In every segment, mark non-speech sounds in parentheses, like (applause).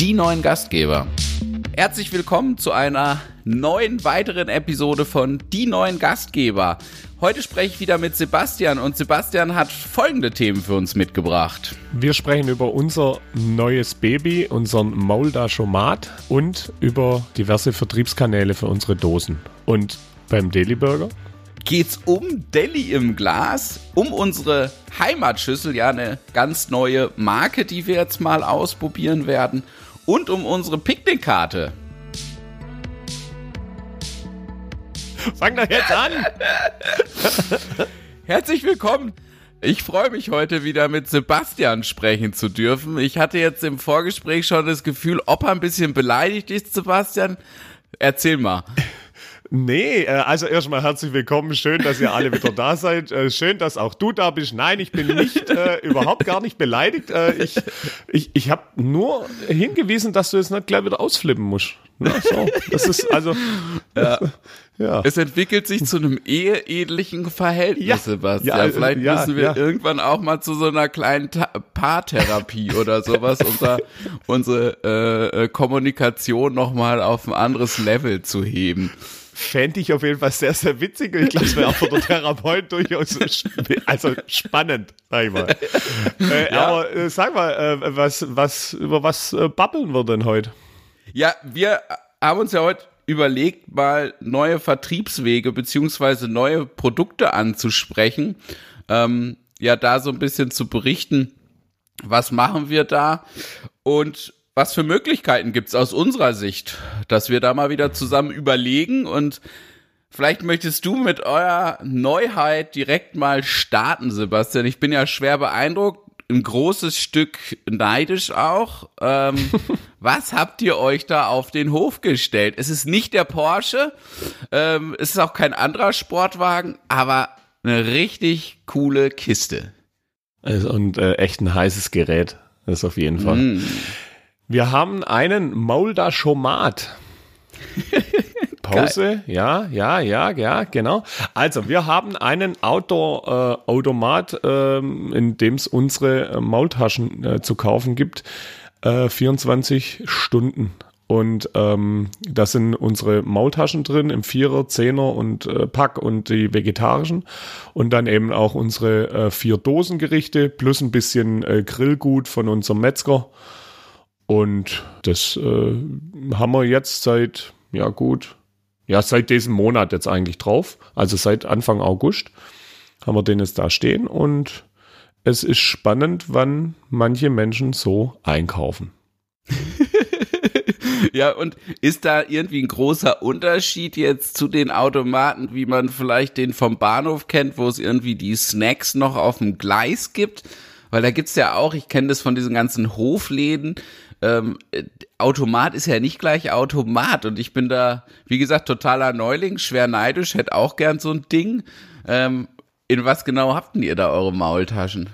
die neuen Gastgeber. Herzlich willkommen zu einer neuen weiteren Episode von Die neuen Gastgeber. Heute spreche ich wieder mit Sebastian und Sebastian hat folgende Themen für uns mitgebracht. Wir sprechen über unser neues Baby, unseren Maulda-Schomat und über diverse Vertriebskanäle für unsere Dosen. Und beim Daily Burger geht's um Deli im Glas, um unsere Heimatschüssel, ja eine ganz neue Marke, die wir jetzt mal ausprobieren werden und um unsere Picknickkarte. Fang doch jetzt an! (laughs) Herzlich willkommen! Ich freue mich heute wieder mit Sebastian sprechen zu dürfen. Ich hatte jetzt im Vorgespräch schon das Gefühl, ob er ein bisschen beleidigt ist, Sebastian. Erzähl mal. Nee, äh, also erstmal herzlich willkommen. Schön, dass ihr alle wieder da seid. Äh, schön, dass auch du da bist. Nein, ich bin nicht äh, überhaupt gar nicht beleidigt. Äh, ich ich, ich habe nur hingewiesen, dass du jetzt nicht gleich wieder ausflippen musst. Na, so. Das ist also. Ja. ja. Es entwickelt sich zu einem eheähnlichen Verhältnis, ja. Sebastian. Ja, Vielleicht ja, müssen wir irgendwann auch mal zu so einer kleinen Ta Paartherapie oder sowas, unser, unsere äh Kommunikation nochmal auf ein anderes Level zu heben fände ich auf jeden Fall sehr, sehr witzig und ich glaube, es wäre auch für den (laughs) Therapeut durchaus also spannend, sag ich mal. (laughs) Äh, ja. Aber äh, sag mal, äh, was, was, über was äh, babbeln wir denn heute? Ja, wir haben uns ja heute überlegt, mal neue Vertriebswege beziehungsweise neue Produkte anzusprechen. Ähm, ja, da so ein bisschen zu berichten, was machen wir da? Und was für Möglichkeiten gibt es aus unserer Sicht, dass wir da mal wieder zusammen überlegen und vielleicht möchtest du mit eurer Neuheit direkt mal starten, Sebastian. Ich bin ja schwer beeindruckt, ein großes Stück neidisch auch. Ähm, (laughs) was habt ihr euch da auf den Hof gestellt? Es ist nicht der Porsche, ähm, es ist auch kein anderer Sportwagen, aber eine richtig coole Kiste. Also, und äh, echt ein heißes Gerät. Das ist auf jeden Fall. Mm. Wir haben einen Maulda Schomat. (laughs) Pause, ja, ja, ja, ja, genau. Also, wir haben einen Outdoor-Automat, äh, äh, in dem es unsere äh, Maultaschen äh, zu kaufen gibt. 24 äh, Stunden. Und ähm, da sind unsere Maultaschen drin im Vierer, Zehner und äh, Pack und die vegetarischen. Und dann eben auch unsere äh, vier Dosengerichte plus ein bisschen äh, Grillgut von unserem Metzger. Und das äh, haben wir jetzt seit, ja gut, ja, seit diesem Monat jetzt eigentlich drauf. Also seit Anfang August haben wir den jetzt da stehen und es ist spannend, wann manche Menschen so einkaufen. (laughs) ja, und ist da irgendwie ein großer Unterschied jetzt zu den Automaten, wie man vielleicht den vom Bahnhof kennt, wo es irgendwie die Snacks noch auf dem Gleis gibt? Weil da gibt's ja auch, ich kenne das von diesen ganzen Hofläden, ähm, Automat ist ja nicht gleich Automat und ich bin da, wie gesagt, totaler Neuling, schwer neidisch, hätte auch gern so ein Ding. Ähm, in was genau habt ihr da eure Maultaschen?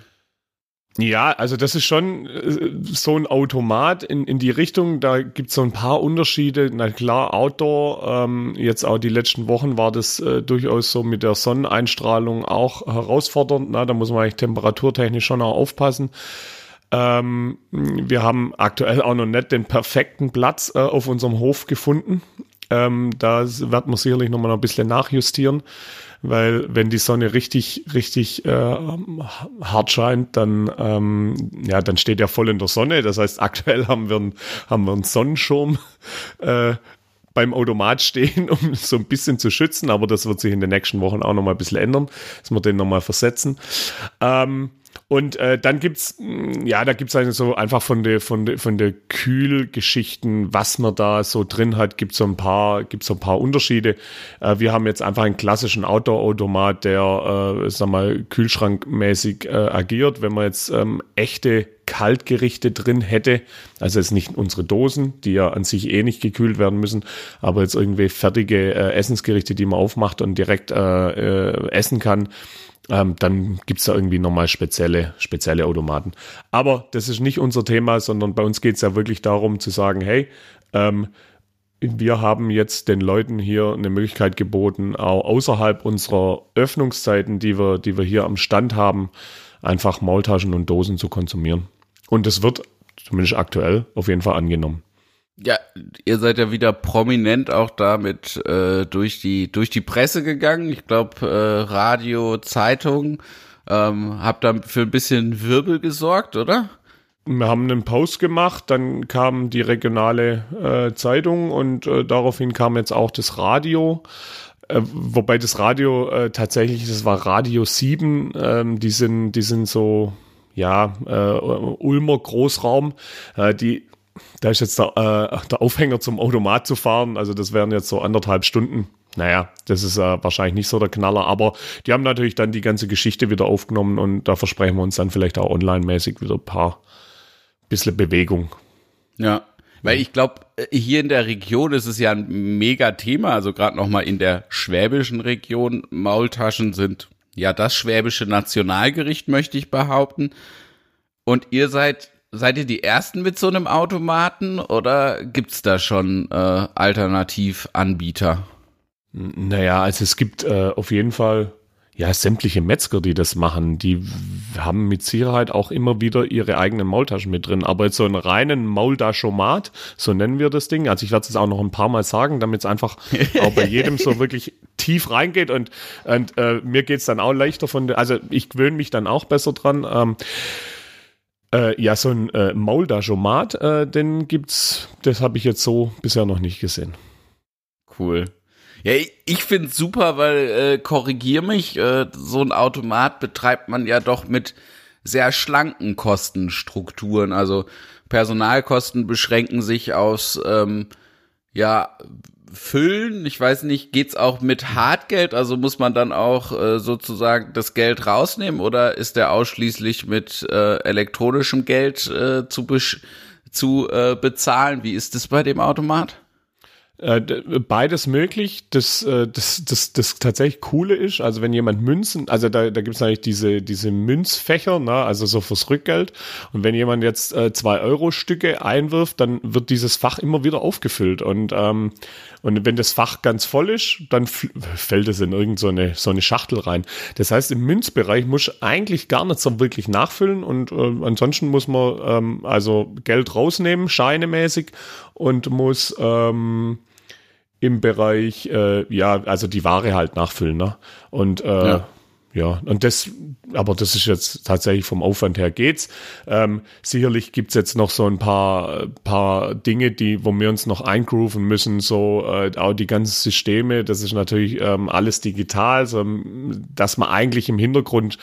Ja, also das ist schon äh, so ein Automat in, in die Richtung. Da gibt es so ein paar Unterschiede. Na klar, Outdoor, ähm, jetzt auch die letzten Wochen war das äh, durchaus so mit der Sonneneinstrahlung auch herausfordernd. Na, da muss man eigentlich temperaturtechnisch schon auch aufpassen. Ähm, wir haben aktuell auch noch nicht den perfekten Platz äh, auf unserem Hof gefunden. Ähm, da wird man sicherlich noch mal ein bisschen nachjustieren, weil wenn die Sonne richtig, richtig äh, hart scheint, dann, ähm, ja, dann steht er voll in der Sonne. Das heißt, (laughs) aktuell haben wir, einen, haben wir einen Sonnenschirm. Äh, beim Automat stehen, (laughs) um so ein bisschen zu schützen, aber das wird sich in den nächsten Wochen auch noch mal ein bisschen ändern, dass wir den noch mal versetzen. Ähm, und äh, dann gibt's mm, ja, da gibt's also so einfach von der von der von der Kühlgeschichten, was man da so drin hat, gibt's so ein paar gibt's so ein paar Unterschiede. Äh, wir haben jetzt einfach einen klassischen Outdoor-Automat, der, äh, sag mal, kühlschrankmäßig äh, agiert. Wenn man jetzt ähm, echte Kaltgerichte drin hätte, also jetzt nicht unsere Dosen, die ja an sich eh nicht gekühlt werden müssen, aber jetzt irgendwie fertige äh, Essensgerichte, die man aufmacht und direkt äh, äh, essen kann ähm, dann gibt's da irgendwie nochmal spezielle, spezielle Automaten. Aber das ist nicht unser Thema, sondern bei uns geht's ja wirklich darum zu sagen, hey, ähm, wir haben jetzt den Leuten hier eine Möglichkeit geboten, auch außerhalb unserer Öffnungszeiten, die wir, die wir hier am Stand haben, einfach Maultaschen und Dosen zu konsumieren. Und es wird zumindest aktuell auf jeden Fall angenommen. Ja, ihr seid ja wieder prominent auch damit äh, durch die durch die Presse gegangen. Ich glaube äh, Radio, Zeitung, ähm, habt da für ein bisschen Wirbel gesorgt, oder? Wir haben einen Post gemacht, dann kam die regionale äh, Zeitung und äh, daraufhin kam jetzt auch das Radio. Äh, wobei das Radio äh, tatsächlich, das war Radio 7, ähm, die sind, die sind so, ja, äh, Ulmer Großraum, äh, die, da ist jetzt der, äh, der Aufhänger zum Automat zu fahren, also das wären jetzt so anderthalb Stunden. Naja, das ist äh, wahrscheinlich nicht so der Knaller, aber die haben natürlich dann die ganze Geschichte wieder aufgenommen und da versprechen wir uns dann vielleicht auch online-mäßig wieder ein paar bisschen Bewegung. Ja. Weil ich glaube, hier in der Region ist es ja ein mega Thema, also gerade nochmal in der schwäbischen Region. Maultaschen sind ja das schwäbische Nationalgericht, möchte ich behaupten. Und ihr seid, seid ihr die Ersten mit so einem Automaten oder gibt's da schon äh, Alternativanbieter? Naja, also es gibt äh, auf jeden Fall ja, sämtliche Metzger, die das machen, die haben mit Sicherheit auch immer wieder ihre eigenen Maultaschen mit drin. Aber jetzt so einen reinen Maultaschomat, so nennen wir das Ding. Also ich werde es auch noch ein paar Mal sagen, damit es einfach auch bei jedem so wirklich tief reingeht. Und, und äh, mir geht's dann auch leichter von, also ich gewöhne mich dann auch besser dran. Ähm, äh, ja, so ein äh, Maultaschomat, äh, den gibt's, das habe ich jetzt so bisher noch nicht gesehen. Cool. Ja, ich finde es super, weil, äh, korrigier mich, äh, so ein Automat betreibt man ja doch mit sehr schlanken Kostenstrukturen. Also Personalkosten beschränken sich aus, ähm, ja, Füllen. Ich weiß nicht, geht's auch mit Hartgeld? Also muss man dann auch äh, sozusagen das Geld rausnehmen oder ist der ausschließlich mit äh, elektronischem Geld äh, zu, zu äh, bezahlen? Wie ist das bei dem Automat? Äh, beides möglich. Das, äh, das, das, das tatsächlich Coole ist, also wenn jemand Münzen, also da, da gibt es eigentlich diese, diese Münzfächer, ne, also so fürs Rückgeld. Und wenn jemand jetzt äh, zwei Euro Stücke einwirft, dann wird dieses Fach immer wieder aufgefüllt. Und, ähm, und wenn das Fach ganz voll ist, dann fällt es in irgendeine so eine, so eine Schachtel rein. Das heißt, im Münzbereich muss eigentlich gar nicht so wirklich nachfüllen und äh, ansonsten muss man ähm, also Geld rausnehmen, scheinemäßig und muss ähm, im Bereich, äh, ja, also die Ware halt nachfüllen. Ne? Und äh, ja. ja, und das, aber das ist jetzt tatsächlich vom Aufwand her geht's. Ähm, sicherlich gibt's jetzt noch so ein paar, paar Dinge, die, wo wir uns noch eingrooven müssen, so äh, auch die ganzen Systeme, das ist natürlich ähm, alles digital, so, dass man eigentlich im Hintergrund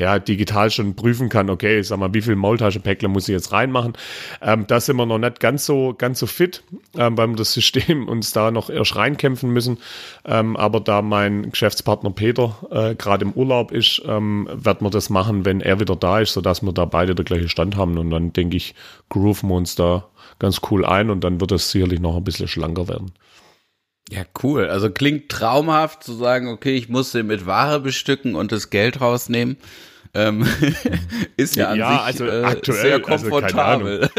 ja, digital schon prüfen kann, okay, sag mal, wie viel Maultaschenpäckler muss ich jetzt reinmachen. Ähm, da sind wir noch nicht ganz so, ganz so fit, ähm, weil wir das System (laughs) uns da noch erst reinkämpfen müssen. Ähm, aber da mein Geschäftspartner Peter äh, gerade im Urlaub ist, ähm, werden wir das machen, wenn er wieder da ist, sodass wir da beide der gleiche Stand haben. Und dann denke ich, grooven wir uns da ganz cool ein und dann wird es sicherlich noch ein bisschen schlanker werden. Ja, cool. Also klingt traumhaft zu sagen, okay, ich muss sie mit Ware bestücken und das Geld rausnehmen. Ähm, (laughs) ist ja an ja, sich also äh, aktuell, sehr also komfortabel.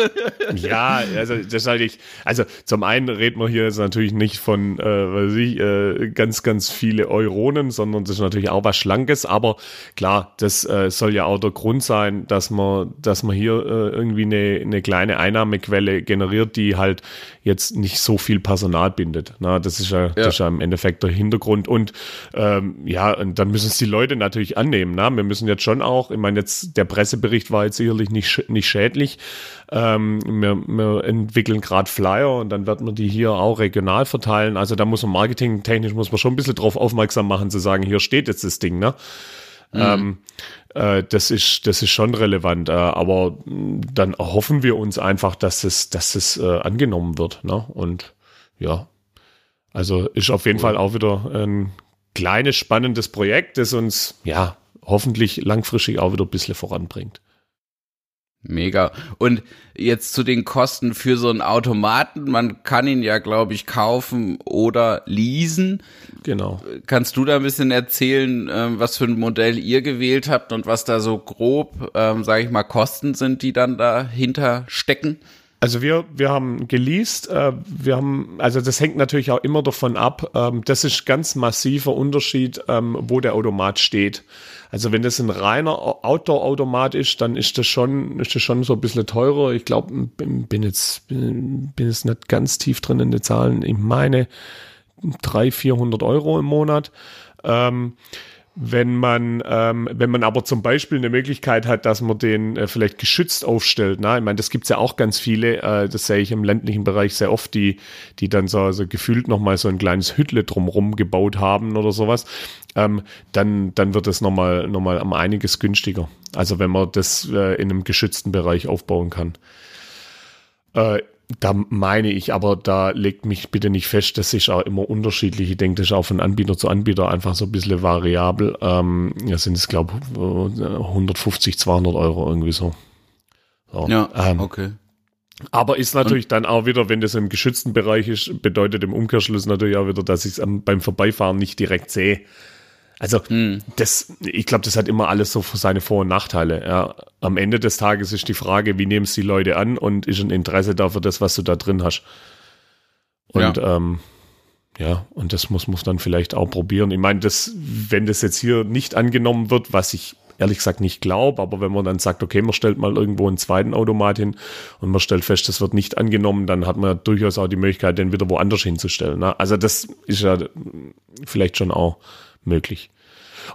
Also ja, also das halte ich. Also zum einen reden wir hier jetzt natürlich nicht von, äh, weiß ich, äh, ganz, ganz viele Euronen, sondern das ist natürlich auch was Schlankes. Aber klar, das äh, soll ja auch der Grund sein, dass man, dass man hier äh, irgendwie eine, eine kleine Einnahmequelle generiert, die halt jetzt nicht so viel Personal bindet. Na, das ist ja, ja. Das ist ja im Endeffekt der Hintergrund. Und ähm, ja, und dann müssen es die Leute natürlich annehmen. Na? Wir müssen jetzt schon auch. Ich meine, jetzt der Pressebericht war jetzt sicherlich nicht, nicht schädlich. Ähm, wir, wir entwickeln gerade Flyer und dann wird man die hier auch regional verteilen. Also da muss man marketingtechnisch muss man schon ein bisschen drauf aufmerksam machen, zu sagen, hier steht jetzt das Ding, ne? Mhm. Ähm, äh, das ist, das ist schon relevant, äh, aber dann erhoffen wir uns einfach, dass es, dass es äh, angenommen wird, ne? Und ja, also ist auf jeden cool. Fall auch wieder ein kleines, spannendes Projekt, das uns, ja, hoffentlich langfristig auch wieder ein bisschen voranbringt. Mega. Und jetzt zu den Kosten für so einen Automaten. Man kann ihn ja, glaube ich, kaufen oder leasen. Genau. Kannst du da ein bisschen erzählen, ähm, was für ein Modell ihr gewählt habt und was da so grob, ähm, sage ich mal, Kosten sind, die dann dahinter stecken? Also wir, wir haben geleast, äh, wir haben, also das hängt natürlich auch immer davon ab, ähm, das ist ganz massiver Unterschied, ähm, wo der Automat steht. Also wenn das ein reiner Outdoor-Automat ist, dann ist das schon, ist das schon so ein bisschen teurer. Ich glaube, bin jetzt, bin, jetzt nicht ganz tief drin in den Zahlen. Ich meine 300, 400 Euro im Monat. Ähm, wenn man, ähm, wenn man aber zum Beispiel eine Möglichkeit hat, dass man den äh, vielleicht geschützt aufstellt, ne? ich meine, das gibt's ja auch ganz viele, äh, das sehe ich im ländlichen Bereich sehr oft, die, die dann so, so gefühlt nochmal so ein kleines Hüttle drumrum gebaut haben oder sowas, ähm, dann, dann wird es nochmal noch mal um einiges günstiger. Also wenn man das äh, in einem geschützten Bereich aufbauen kann. Äh, da meine ich, aber da legt mich bitte nicht fest, das ist auch immer unterschiedlich. Ich denke, das ist auch von Anbieter zu Anbieter einfach so ein bisschen variabel. Ähm, ja, sind es, glaube ich, 150, 200 Euro irgendwie so. so ja, ähm, okay. Aber ist natürlich Und? dann auch wieder, wenn das im geschützten Bereich ist, bedeutet im Umkehrschluss natürlich auch wieder, dass ich es beim Vorbeifahren nicht direkt sehe. Also hm. das, ich glaube, das hat immer alles so seine Vor- und Nachteile. Ja. Am Ende des Tages ist die Frage, wie nehmen es die Leute an und ist ein Interesse da für das, was du da drin hast. Und ja, ähm, ja und das muss man dann vielleicht auch probieren. Ich meine, das, wenn das jetzt hier nicht angenommen wird, was ich ehrlich gesagt nicht glaube, aber wenn man dann sagt, okay, man stellt mal irgendwo einen zweiten Automat hin und man stellt fest, das wird nicht angenommen, dann hat man ja durchaus auch die Möglichkeit, den wieder woanders hinzustellen. Ne? Also das ist ja vielleicht schon auch möglich.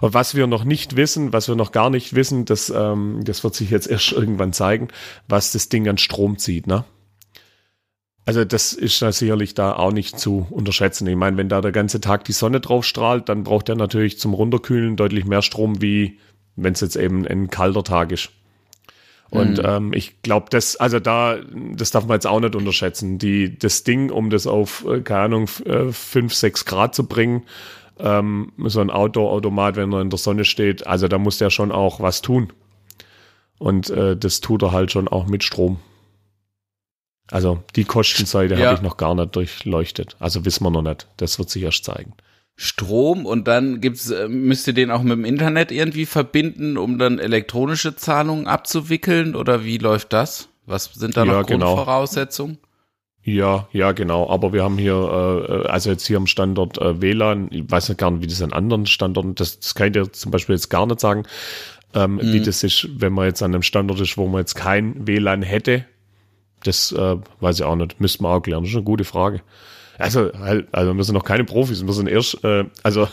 Und was wir noch nicht wissen, was wir noch gar nicht wissen, das, ähm, das wird sich jetzt (laughs) erst irgendwann zeigen, was das Ding an Strom zieht, ne? Also das ist da sicherlich da auch nicht zu unterschätzen. Ich meine, wenn da der ganze Tag die Sonne drauf strahlt, dann braucht er natürlich zum Runterkühlen deutlich mehr Strom, wie wenn es jetzt eben ein kalter Tag ist. Und mhm. ähm, ich glaube, das, also da, das darf man jetzt auch nicht unterschätzen. Die, das Ding, um das auf, äh, keine Ahnung, 5, 6 äh, Grad zu bringen, ähm, so ein Outdoor-Automat, wenn er in der Sonne steht, also da muss der schon auch was tun. Und äh, das tut er halt schon auch mit Strom. Also die Kostenseite ja. habe ich noch gar nicht durchleuchtet. Also wissen wir noch nicht. Das wird sich erst zeigen. Strom und dann gibt's, äh, müsst ihr den auch mit dem Internet irgendwie verbinden, um dann elektronische Zahlungen abzuwickeln oder wie läuft das? Was sind da ja, noch genau. Grundvoraussetzungen? Genau. Ja, ja, genau. Aber wir haben hier, äh, also jetzt hier am Standort äh, WLAN, ich weiß nicht gar nicht, wie das an anderen Standorten, das, das kann ich dir zum Beispiel jetzt gar nicht sagen, ähm, mhm. wie das ist, wenn man jetzt an einem Standort ist, wo man jetzt kein WLAN hätte. Das äh, weiß ich auch nicht. Müsste man auch klären. Das ist eine gute Frage. Also, halt, also wir sind noch keine Profis, wir sind erst, äh, also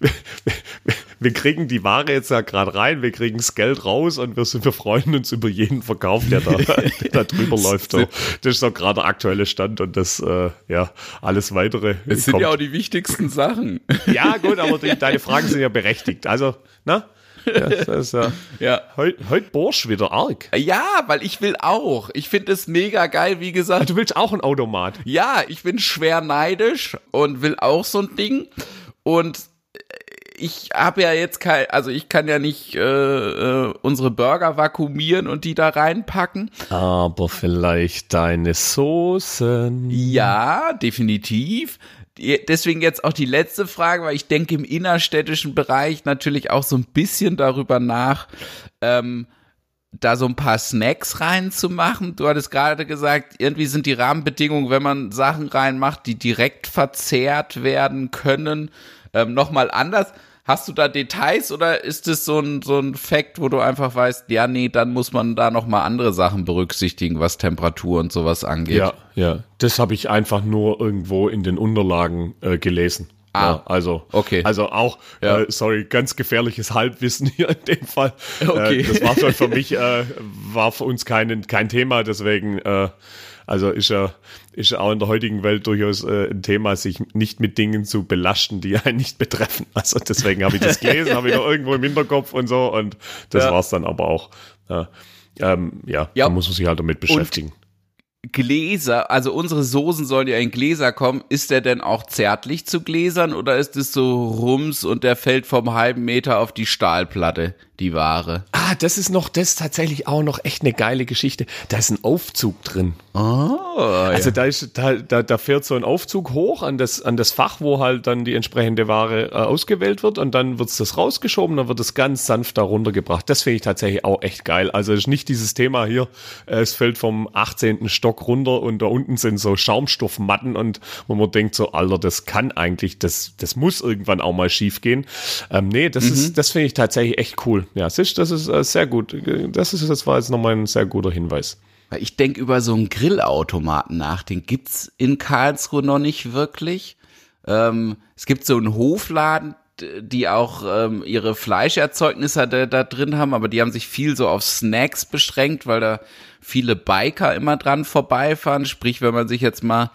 (laughs) wir kriegen die Ware jetzt ja gerade rein, wir kriegen das Geld raus und wir, sind, wir freuen uns über jeden Verkauf, der da, (laughs) der da drüber läuft. So. Das ist doch gerade der aktuelle Stand und das, äh, ja, alles weitere. Das sind ja auch die wichtigsten Sachen. (laughs) Ja, gut, aber die, (laughs) deine Fragen sind ja berechtigt. Also, na? Ja, das ist ja, ja. Heute heut Borsch wieder arg. Ja, weil ich will auch. Ich finde es mega geil, wie gesagt. Ah, du willst auch ein Automat. Ja, ich bin schwer neidisch und will auch so ein Ding. Und ich habe ja jetzt kein, also ich kann ja nicht äh, äh, unsere Burger vakuumieren und die da reinpacken. Aber vielleicht deine Soßen. Ja, definitiv. Deswegen jetzt auch die letzte Frage, weil ich denke im innerstädtischen Bereich natürlich auch so ein bisschen darüber nach, ähm, da so ein paar Snacks reinzumachen. Du hattest gerade gesagt, irgendwie sind die Rahmenbedingungen, wenn man Sachen reinmacht, die direkt verzehrt werden können, ähm, nochmal anders. Hast du da Details oder ist es so ein, so ein Fact, wo du einfach weißt, ja, nee, dann muss man da nochmal andere Sachen berücksichtigen, was Temperatur und sowas angeht? Ja, ja. Das habe ich einfach nur irgendwo in den Unterlagen äh, gelesen. Ah, ja, also, okay. Also auch, ja. äh, sorry, ganz gefährliches Halbwissen (laughs) hier in dem Fall. Okay. Äh, das war schon für mich, äh, war für uns kein, kein Thema, deswegen, äh, also ist ja, ist auch in der heutigen Welt durchaus äh, ein Thema, sich nicht mit Dingen zu belasten, die einen nicht betreffen. (laughs) Also deswegen habe ich das gelesen, habe ich noch irgendwo im Hinterkopf und so und das ja. war's dann aber auch. Ja, ähm, ja, ja. da muss man sich halt damit beschäftigen. Und Gläser, also unsere Soßen sollen ja in Gläser kommen. Ist der denn auch zärtlich zu Gläsern oder ist es so rums und der fällt vom halben Meter auf die Stahlplatte? Die Ware. Ah, das ist noch, das ist tatsächlich auch noch echt eine geile Geschichte. Da ist ein Aufzug drin. Oh, Also da ist, da, da, da fährt so ein Aufzug hoch an das, an das Fach, wo halt dann die entsprechende Ware äh, ausgewählt wird und dann wird's das rausgeschoben, dann wird es ganz sanft da runtergebracht. Das finde ich tatsächlich auch echt geil. Also es ist nicht dieses Thema hier, äh, es fällt vom 18. Stock runter und da unten sind so Schaumstoffmatten und wo man denkt so, Alter, das kann eigentlich, das, das muss irgendwann auch mal schief gehen. Ähm, nee, das ist, das finde ich tatsächlich echt cool. Ja, siehst, das ist äh, sehr gut. Das ist, das war jetzt nochmal ein sehr guter Hinweis. Ich denke über so einen Grillautomaten nach. Den gibt's in Karlsruhe noch nicht wirklich. Ähm, es gibt so einen Hofladen, die auch ähm, ihre Fleischerzeugnisse da, da drin haben, aber die haben sich viel so auf Snacks beschränkt, weil da viele Biker immer dran vorbeifahren. Sprich, wenn man sich jetzt mal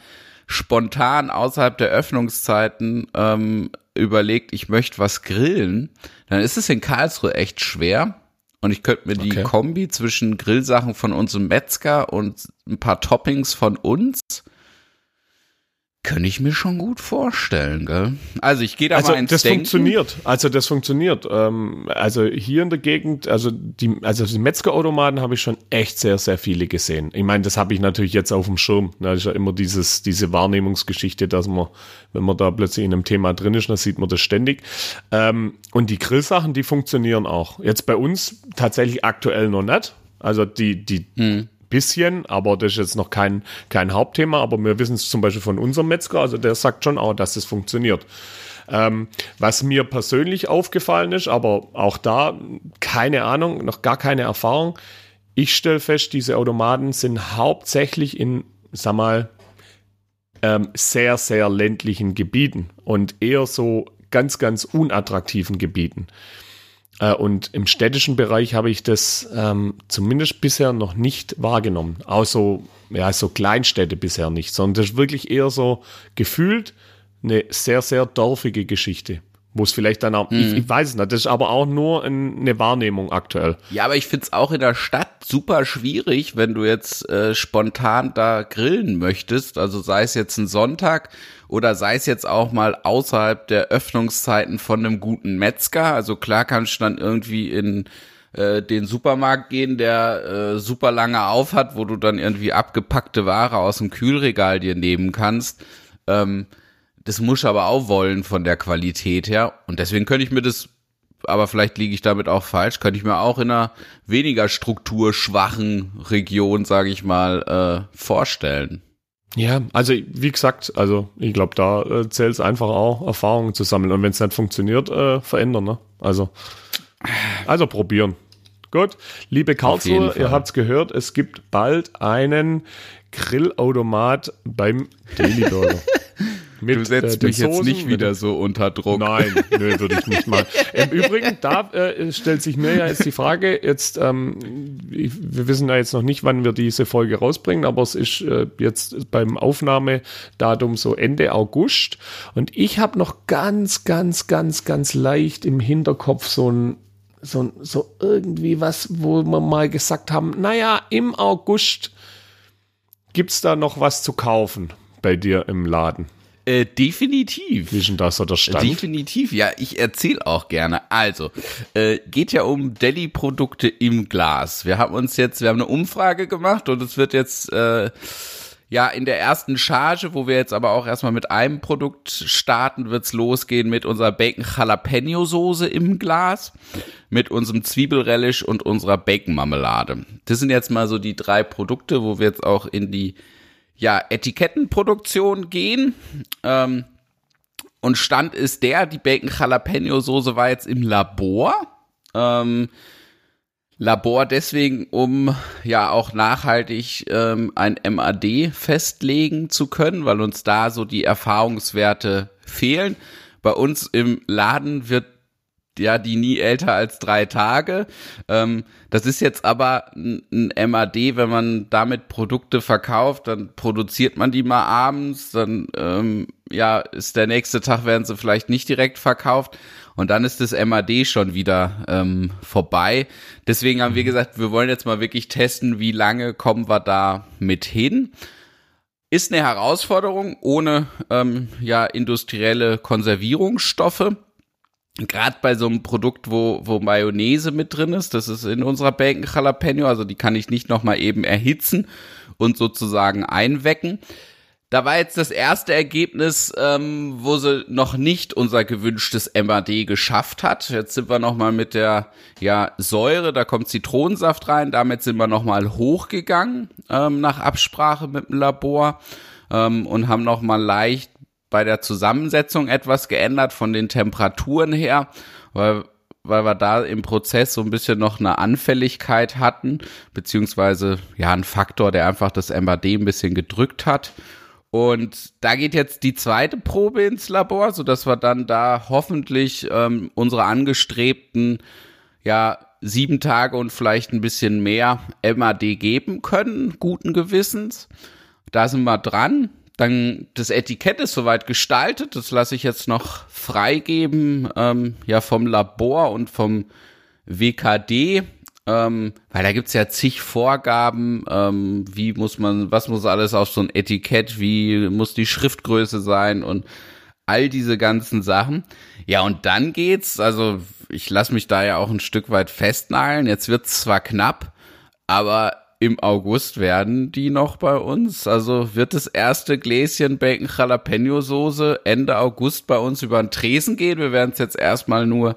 spontan außerhalb der Öffnungszeiten ähm, überlegt, ich möchte was grillen, dann ist es in Karlsruhe echt schwer. Und ich könnte mir die Okay. Kombi zwischen Grillsachen von unserem Metzger und ein paar Toppings von uns, könnte ich mir schon gut vorstellen, gell? Also ich gehe da Also mal ins das Denken. funktioniert. Also das funktioniert. Ähm, also hier in der Gegend, also die, also die Metzgerautomaten habe ich schon echt sehr, sehr viele gesehen. Ich meine, das habe ich natürlich jetzt auf dem Schirm. Das ist ja immer dieses, diese Wahrnehmungsgeschichte, dass man, wenn man da plötzlich in einem Thema drin ist, dann sieht man das ständig. Ähm, und die Grillsachen, die funktionieren auch. Jetzt bei uns tatsächlich aktuell noch nicht. Also die, die bisschen, aber das ist jetzt noch kein, kein Hauptthema. Aber wir wissen es zum Beispiel von unserem Metzger, also der sagt schon auch, dass es funktioniert. Ähm, was mir persönlich aufgefallen ist, aber auch da keine Ahnung, noch gar keine Erfahrung. Ich stelle fest, diese Automaten sind hauptsächlich in, sag mal, ähm, sehr, sehr ländlichen Gebieten und eher so ganz, ganz unattraktiven Gebieten. Äh, und im städtischen Bereich habe ich das ähm, zumindest bisher noch nicht wahrgenommen. Auch so, ja, so Kleinstädte bisher nicht, sondern das ist wirklich eher so gefühlt eine sehr, sehr dorfige Geschichte. Wo es vielleicht dann auch, ich, ich weiß es nicht, das ist aber auch nur ein, eine Wahrnehmung aktuell. Ja, aber ich find's auch in der Stadt super schwierig, wenn du jetzt äh, spontan da grillen möchtest. Also sei es jetzt ein Sonntag oder sei es jetzt auch mal außerhalb der Öffnungszeiten von einem guten Metzger. Also klar kannst du dann irgendwie in äh, den Supermarkt gehen, der äh, super lange auf hat, wo du dann irgendwie abgepackte Ware aus dem Kühlregal dir nehmen kannst. Ähm, das muss aber auch wollen von der Qualität her. Und deswegen könnte ich mir das, aber vielleicht liege ich damit auch falsch, könnte ich mir auch in einer weniger strukturschwachen Region, sage ich mal, äh, vorstellen. Ja, also wie gesagt, also ich glaube, da äh, zählt es einfach auch, Erfahrungen zu sammeln. Und wenn es nicht funktioniert, äh, verändern. Ne? Also, also probieren. Gut, liebe Karlsruhe, ihr habt's gehört, es gibt bald einen Grillautomat beim Daily Burger. (laughs) Mit, Du setzt äh, mich jetzt Soßen, nicht mit wieder so unter Druck. Nein, nö, würde ich nicht mal. (laughs) Im Übrigen, da äh, stellt sich mir ja jetzt die Frage, jetzt, ähm, ich, wir wissen ja jetzt noch nicht, wann wir diese Folge rausbringen, aber es ist äh, jetzt beim Aufnahmedatum so Ende August und ich habe noch ganz, ganz, ganz, ganz leicht im Hinterkopf so ein so, so irgendwie was, wo wir mal gesagt haben, naja, im August gibt's da noch was zu kaufen bei dir im Laden. Äh, definitiv. Wie ist denn da so der Stand? Definitiv, ja, ich erzähle auch gerne. Also, äh, geht ja um Deli-Produkte im Glas. Wir haben uns jetzt, wir haben eine Umfrage gemacht und es wird jetzt äh, ja in der ersten Charge, wo wir jetzt aber auch erstmal mit einem Produkt starten, wird's losgehen mit unserer Bacon Jalapeno Soße im Glas, mit unserem Zwiebelrelish und unserer Bacon Marmelade. Das sind jetzt mal so die drei Produkte, wo wir jetzt auch in die ja, Etikettenproduktion gehen. Ähm, und Stand ist der, die Bacon Jalapeno Soße war jetzt im Labor. Ähm, Labor deswegen, um ja auch nachhaltig ähm, ein MAD festlegen zu können, weil uns da so die Erfahrungswerte fehlen. Bei uns im Laden wird ja die nie älter als drei Tage. Ähm, das ist jetzt aber ein, MAD, wenn man damit Produkte verkauft, dann produziert man die mal abends, dann ähm, ja ist der nächste Tag werden sie vielleicht nicht direkt verkauft und dann ist das MAD schon wieder ähm, vorbei. Deswegen haben wir gesagt, wir wollen jetzt mal wirklich testen, wie lange kommen wir da mit hin. Ist eine Herausforderung ohne ähm, ja industrielle Konservierungsstoffe. Gerade bei so einem Produkt, wo, wo Mayonnaise mit drin ist, das ist in unserer Bacon Jalapeno, also die kann ich nicht nochmal eben erhitzen und sozusagen einwecken. Da war jetzt das erste Ergebnis, ähm, wo sie noch nicht unser gewünschtes MAD geschafft hat. Jetzt sind wir nochmal mit der ja, Säure, da kommt Zitronensaft rein, damit sind wir nochmal hochgegangen ähm, nach Absprache mit dem Labor ähm, und haben nochmal leicht bei der Zusammensetzung etwas geändert von den Temperaturen her, weil weil wir da im Prozess so ein bisschen noch eine Anfälligkeit hatten, beziehungsweise ja ein Faktor, der einfach das MAD ein bisschen gedrückt hat. Und da geht jetzt die zweite Probe ins Labor, so dass wir dann da hoffentlich ähm, unsere angestrebten ja sieben Tage und vielleicht ein bisschen mehr MAD geben können, guten Gewissens. Da sind wir dran. Dann das Etikett ist soweit gestaltet, das lasse ich jetzt noch freigeben, ähm, ja vom Labor und vom WKD ähm, weil da gibt's ja zig Vorgaben, ähm, wie muss man, was muss alles auf so ein Etikett, wie muss die Schriftgröße sein und all diese ganzen Sachen. Ja, und dann geht's, also ich lasse mich da ja auch ein Stück weit festnageln. Jetzt wird's zwar knapp, aber im August werden die noch bei uns. Also wird das erste Gläschen Bacon Jalapeno Soße Ende August bei uns über den Tresen gehen. Wir werden es jetzt erstmal nur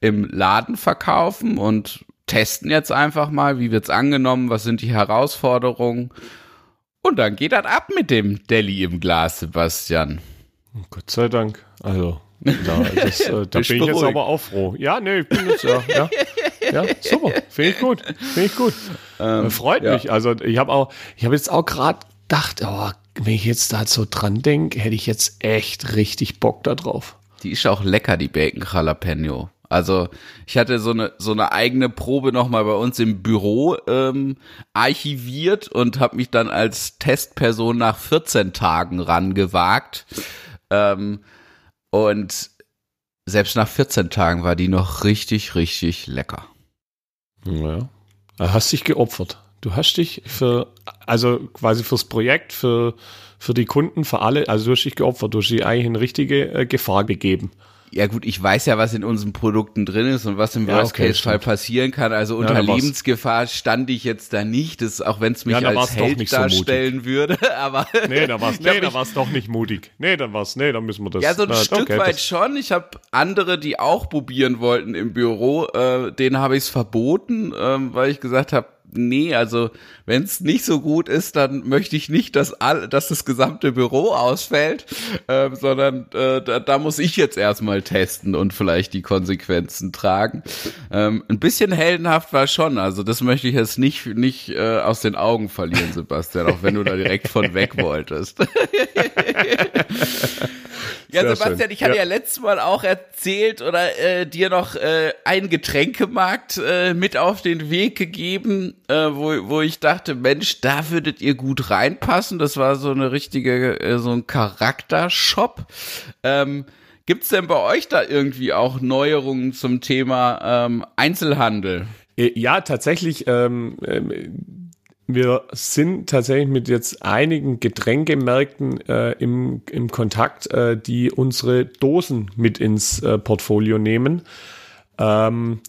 im Laden verkaufen und testen jetzt einfach mal, wie wird's angenommen, was sind die Herausforderungen. Und dann geht das ab mit dem Deli im Glas, Sebastian. Gott sei Dank. Also, (laughs) da, das, äh, da bin ich jetzt aber auch froh. Ja, nee, ich bin jetzt, ja, ja, (laughs) ja super. Finde ich gut. Finde ich gut. Ähm, Freut ja. mich. Also, ich habe auch, ich habe jetzt auch gerade gedacht, oh, wenn ich jetzt da so dran denke, hätte ich jetzt echt richtig Bock da drauf. Die ist auch lecker, die Bacon Jalapeno. Also ich hatte so eine so eine eigene Probe noch mal bei uns im Büro ähm, archiviert und habe mich dann als Testperson nach 14 Tagen rangewagt. Ähm, und selbst nach 14 Tagen war die noch richtig, richtig lecker. Ja. Du hast dich geopfert. Du hast dich für, also quasi fürs Projekt, für, für die Kunden, für alle, also du hast dich geopfert, du hast dich eigentlich in richtige äh, Gefahr begeben ja gut, ich weiß ja, was in unseren Produkten drin ist und was im ja, Worst-Case-Fall okay, passieren kann. Also unter ja, Lebensgefahr stand ich jetzt da nicht, das, auch wenn es mich ja, als Held darstellen so würde. (laughs) Aber nee, da war es (laughs) nee, da war's doch nicht mutig. Nee, dann war's, nee, dann müssen wir das. Ja, so ein na, Stück okay, weit schon. Ich habe andere, die auch probieren wollten im Büro, äh, denen habe ich es verboten, äh, weil ich gesagt habe, nee, also wenn es nicht so gut ist, dann möchte ich nicht, dass all, dass das gesamte Büro ausfällt, äh, sondern äh, da, da muss ich jetzt erstmal testen und vielleicht die Konsequenzen tragen. Ähm, ein bisschen heldenhaft war schon, also das möchte ich jetzt nicht nicht äh, aus den Augen verlieren, Sebastian, auch wenn du da direkt von weg wolltest. (laughs) Ja, Sehr Sebastian, schön. ich hatte ja. ja. letztes Mal auch erzählt oder äh, dir noch äh, einen Getränkemarkt äh, mit auf den Weg gegeben, äh, wo, wo ich dachte, Mensch, da würdet ihr gut reinpassen. Das war so eine richtige, äh, so ein Charaktershop. Ähm, Gibt denn bei euch da irgendwie auch Neuerungen zum Thema ähm, Einzelhandel? Äh, ja, tatsächlich. Ähm, ähm wir sind tatsächlich mit jetzt einigen Getränkemärkten äh, im, im Kontakt, äh, die unsere Dosen mit ins äh, Portfolio nehmen. Ähm,